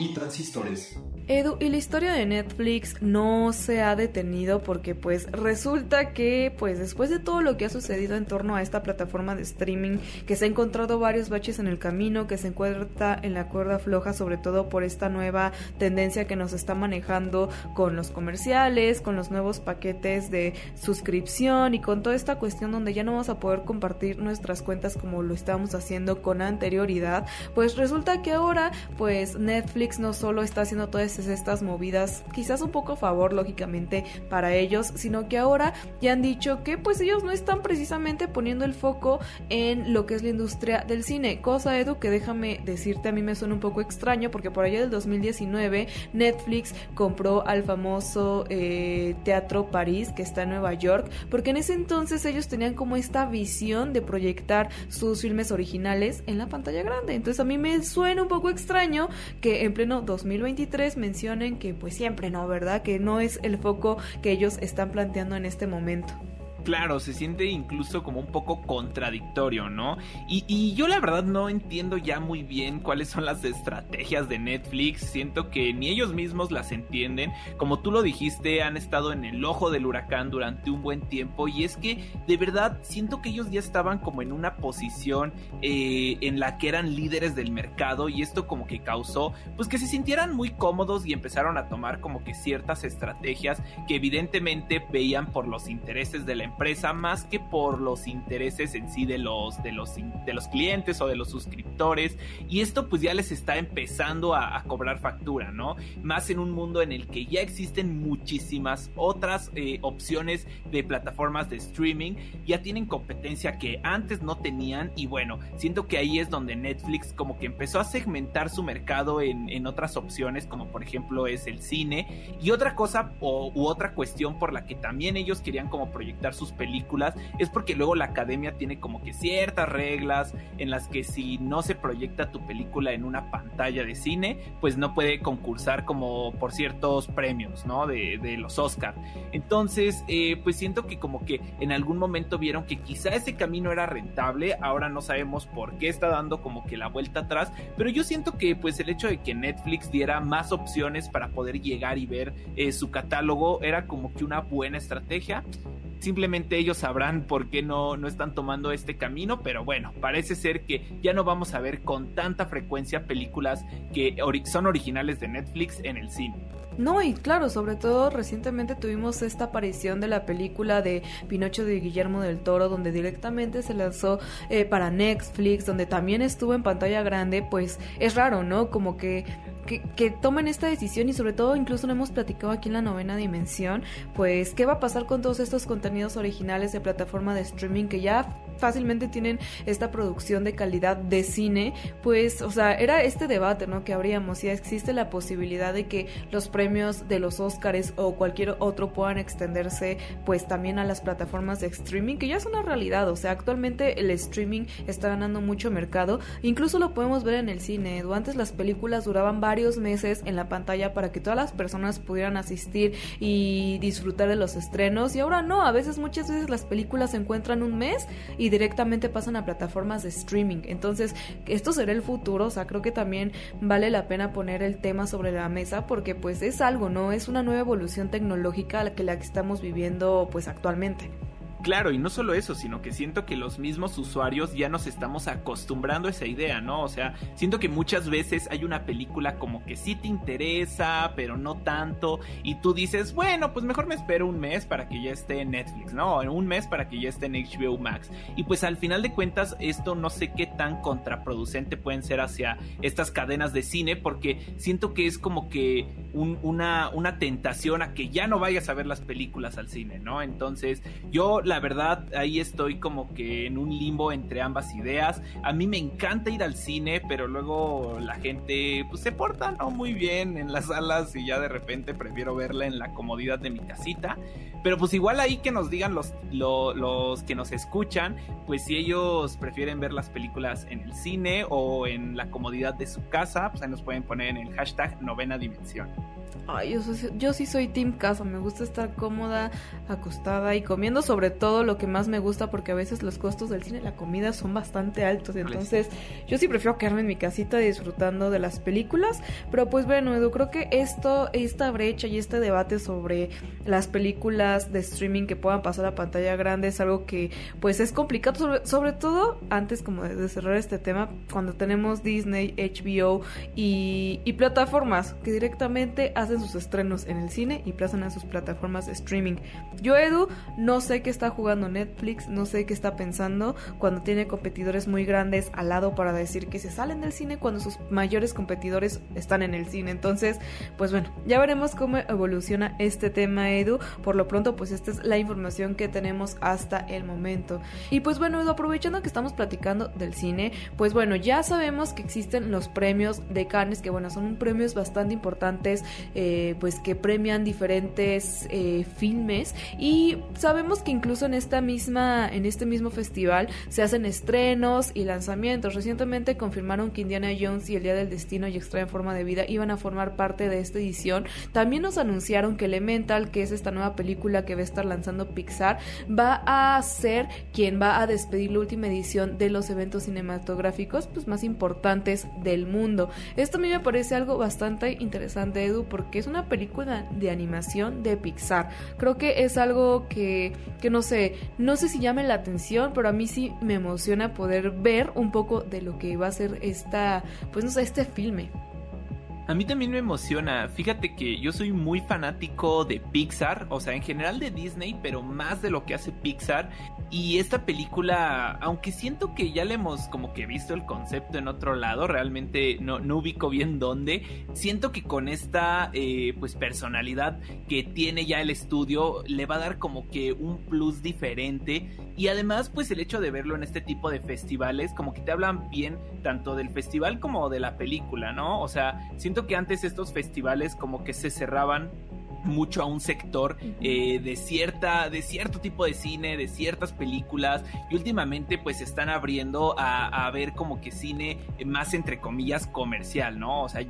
y transistores. Edu, y la historia de Netflix no se ha detenido porque pues resulta que pues después de todo lo que ha sucedido en torno a esta plataforma de streaming, que se ha encontrado varios baches en el camino, que se encuentra en la cuerda floja sobre todo por esta nueva tendencia que nos está manejando con los comerciales, con los nuevos paquetes de suscripción y con toda esta cuestión donde ya no vamos a poder compartir nuestras cuentas como lo estábamos haciendo con anterioridad, pues resulta que ahora pues Netflix no solo está haciendo estas movidas, quizás un poco a favor lógicamente para ellos, sino que ahora ya han dicho que pues ellos no están precisamente poniendo el foco en lo que es la industria del cine, cosa Edu que déjame decirte a mí me suena un poco extraño porque por allá del 2019 Netflix compró al famoso eh, Teatro París que está en Nueva York, porque en ese entonces ellos tenían como esta visión de proyectar sus filmes originales en la pantalla grande, entonces a mí me suena un poco extraño que en pleno 2023 mencionen que pues siempre no, ¿verdad? Que no es el foco que ellos están planteando en este momento. Claro, se siente incluso como un poco contradictorio, ¿no? Y, yo la verdad no entiendo ya muy bien cuáles son las estrategias de Netflix. Siento que ni ellos mismos las entienden. Como tú lo dijiste, han estado en el ojo del huracán durante un buen tiempo. Y es que de verdad siento que ellos ya estaban como en una posición eh, en la que eran líderes del mercado. Y esto como que causó pues que se sintieran muy cómodos y empezaron a tomar como que ciertas estrategias que evidentemente veían por los intereses de la empresa más que por los intereses en sí de los, de los, de los clientes o de los suscriptores. Y esto pues ya les está empezando a, cobrar factura, ¿no? Más en un mundo en el que ya existen muchísimas otras eh, opciones de plataformas de streaming. Ya tienen competencia que antes no tenían. Y bueno, siento que ahí es donde Netflix como que empezó a segmentar su mercado en, en otras opciones, como por ejemplo es el cine. Y otra cosa o, u otra cuestión por la que también ellos querían como proyectar sus películas es porque luego la academia tiene como que ciertas reglas en las que si no se proyecta tu película en una pantalla de cine, pues no puede concursar como por ciertos premios, ¿no? De, los Oscar. Entonces, eh, pues siento que como que en algún momento vieron que quizá ese camino era rentable, ahora no sabemos por qué está dando como que la vuelta atrás, pero yo siento que pues el hecho de que Netflix diera más opciones para poder llegar y ver eh, su catálogo era como que una buena estrategia simplemente ellos sabrán por qué no, no están tomando este camino, pero bueno, parece ser que ya no vamos a ver con tanta frecuencia películas que son originales de Netflix en el cine. No, y claro, sobre todo recientemente tuvimos esta aparición de la película de Pinocho de Guillermo del Toro, donde directamente se lanzó eh, para Netflix, donde también estuvo en pantalla grande, pues es raro, ¿no? Como que que, que, tomen esta decisión y sobre todo incluso lo hemos platicado aquí en la novena dimensión, pues qué va a pasar con todos estos contenidos originales de plataforma de streaming que ya fácilmente tienen esta producción de calidad de cine, pues, o sea, era este debate, ¿no? Que habríamos, si existe la posibilidad de que los premios de los Oscars o cualquier otro puedan extenderse, pues, también a las plataformas de streaming, que ya es una realidad, o sea, actualmente el streaming está ganando mucho mercado, incluso lo podemos ver en el cine, Edu. antes las películas duraban varios meses en la pantalla para que todas las personas pudieran asistir y disfrutar de los estrenos, y ahora no, a veces, muchas veces las películas se encuentran un mes y directamente pasan a plataformas de streaming. Entonces, esto será el futuro, o sea, creo que también vale la pena poner el tema sobre la mesa porque pues es algo, ¿no? Es una nueva evolución tecnológica la que la que estamos viviendo pues actualmente. Claro, y no solo eso, sino que siento que los mismos usuarios ya nos estamos acostumbrando a esa idea, ¿no? O sea, siento que muchas veces hay una película como que sí te interesa, pero no tanto, y tú dices, bueno, pues mejor me espero un mes para que ya esté en Netflix, ¿no? Un mes para que ya esté en HBO Max. Y pues al final de cuentas, esto no sé qué tan contraproducente pueden ser hacia estas cadenas de cine, porque siento que es como que una, una tentación a que ya no vayas a ver las películas al cine, ¿no? Entonces, yo la verdad, ahí estoy como que en un limbo entre ambas ideas. A mí me encanta ir al cine, pero luego la gente pues se porta no muy bien en las salas y ya de repente prefiero verla en la comodidad de mi casita. Pero pues igual ahí que nos digan los, los que nos escuchan, pues si ellos prefieren ver las películas en el cine o en la comodidad de su casa, pues ahí nos pueden poner en el hashtag novena dimensión. Ay, yo, sí soy team casa, me gusta estar cómoda, acostada y comiendo sobre todo lo que más me gusta porque a veces los costos del cine, la comida son bastante altos, entonces yo sí prefiero quedarme en mi casita disfrutando de las películas, pero pues bueno, Edu, creo que esto, esta brecha y este debate sobre las películas de streaming que puedan pasar a pantalla grande es algo que pues es complicado, sobre, todo antes como de cerrar este tema, cuando tenemos Disney, HBO y, y plataformas que directamente hacen sus estrenos en el cine y plazan a sus plataformas streaming. Yo, Edu, no sé qué está jugando Netflix, no sé qué está pensando cuando tiene competidores muy grandes al lado para decir que se salen del cine cuando sus mayores competidores están en el cine. Entonces, pues bueno, ya veremos cómo evoluciona este tema, Edu. Por lo pronto, pues esta es la información que tenemos hasta el momento. Y pues bueno, Edu, aprovechando que estamos platicando del cine, pues bueno, ya sabemos que existen los premios de Cannes, que bueno, son premios bastante importantes eh, pues que premian diferentes eh, filmes. Y sabemos que incluso en esta misma en este mismo festival se hacen estrenos y lanzamientos. Recientemente confirmaron que Indiana Jones y el Día del Destino y Extraña Forma de Vida iban a formar parte de esta edición. También nos anunciaron que Elemental que es esta nueva película que va a estar lanzando Pixar va a ser quien va a despedir la última edición de los eventos cinematográficos pues más importantes del mundo. Esto a mí me parece algo bastante interesante Edu porque es una película de animación de Pixar. Creo que es algo que, que no sé, no sé si llame la atención, pero a mí sí me emociona poder ver un poco de lo que va a ser esta, pues no sé, este filme. A mí también me emociona. Fíjate que yo soy muy fanático de Pixar, o sea, en general de Disney, pero más de lo que hace Pixar. Y esta película, aunque siento que ya le hemos como que visto el concepto en otro lado, realmente no, no ubico bien dónde. Siento que con esta eh, pues personalidad que tiene ya el estudio, le va a dar como que un plus diferente. Y además, pues el hecho de verlo en este tipo de festivales, como que te hablan bien tanto del festival como de la película, ¿no? O sea, siento que antes estos festivales como que se cerraban mucho a un sector eh, de cierta de cierto tipo de cine de ciertas películas y últimamente pues se están abriendo a, ver como que cine más entre comillas comercial no o sea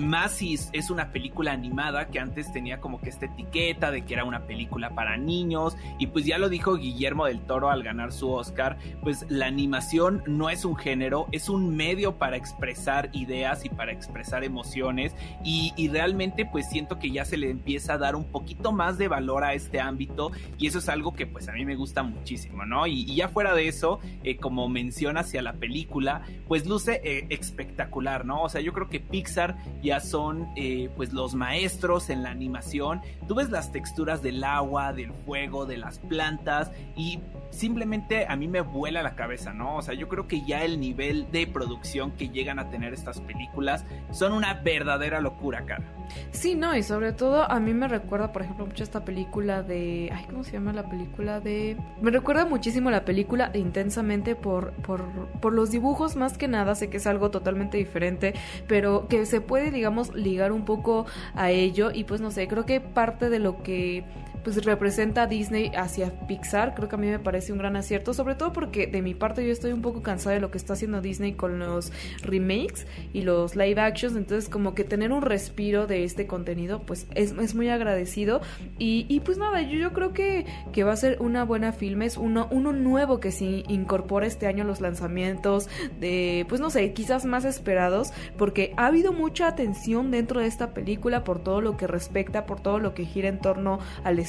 más si es una película animada que antes tenía como que esta etiqueta de que era una película para niños y pues ya lo dijo Guillermo del Toro al ganar su Oscar pues la animación no es un género es un medio para expresar ideas y para expresar emociones y, y realmente pues siento que ya se le empieza a dar un poquito más de valor a este ámbito y eso es algo que pues a mí me gusta muchísimo, ¿no? Y, ya fuera de eso, eh, como menciona hacia la película, pues luce eh, espectacular, ¿no? O sea, yo creo que Pixar ya son eh, pues los maestros en la animación, tú ves las texturas del agua, del fuego, de las plantas y simplemente a mí me vuela la cabeza, ¿no? O sea, yo creo que ya el nivel de producción que llegan a tener estas películas son una verdadera locura, cara. Sí, no, y sobre todo a mí me recuerda, por ejemplo, mucho esta película de. Ay, ¿cómo se llama la película de.? Me recuerda muchísimo la película intensamente por, por, por los dibujos, más que nada. Sé que es algo totalmente diferente, pero que se puede, digamos, ligar un poco a ello. Y pues no sé, creo que parte de lo que pues representa a Disney hacia Pixar, creo que a mí me parece un gran acierto, sobre todo porque de mi parte yo estoy un poco cansada de lo que está haciendo Disney con los remakes y los live actions, entonces como que tener un respiro de este contenido pues es, es muy agradecido y, y, pues nada, yo, yo creo que, que va a ser una buena filme, es uno, uno nuevo que sí incorpora este año los lanzamientos de pues no sé, quizás más esperados porque ha habido mucha atención dentro de esta película por todo lo que respecta, por todo lo que gira en torno al.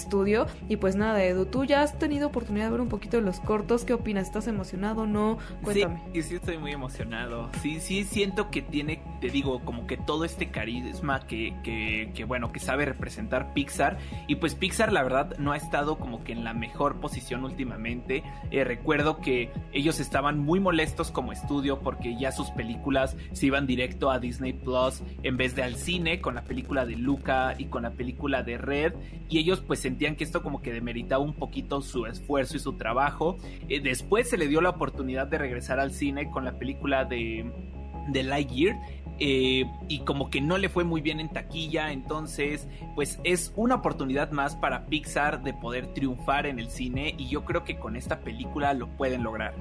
Y pues nada, Edu, tú ya has tenido oportunidad de ver un poquito de los cortos. ¿Qué opinas? ¿Estás emocionado? ¿No? Cuéntame. Sí, estoy muy emocionado. Sí, sí, siento que tiene, te digo, como que todo este carisma que, que, bueno, que sabe representar Pixar. Y pues Pixar, la verdad, no ha estado como que en la mejor posición últimamente. Eh, recuerdo que ellos estaban muy molestos como estudio porque ya sus películas se iban directo a Disney Plus en vez de al cine con la película de Luca y con la película de Red. Y ellos pues sentían que esto como que demeritaba un poquito su esfuerzo y su trabajo. Eh, después se le dio la oportunidad de regresar al cine con la película de, de Lightyear. Eh, y como que no le fue muy bien en taquilla, entonces pues es una oportunidad más para Pixar de poder triunfar en el cine y yo creo que con esta película lo pueden lograr.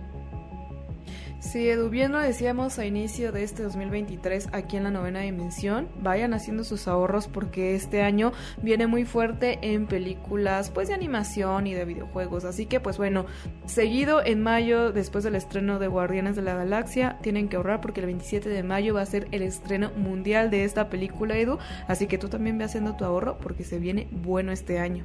Sí, Edu, bien lo decíamos a inicio de este 2023 aquí en la novena dimensión. Vayan haciendo sus ahorros porque este año viene muy fuerte en películas pues de animación y de videojuegos. Así que pues bueno, seguido en mayo después del estreno de Guardianes de la Galaxia, tienen que ahorrar porque el 27 de mayo va a ser el estreno mundial de esta película, Edu. Así que tú también ve haciendo tu ahorro porque se viene bueno este año.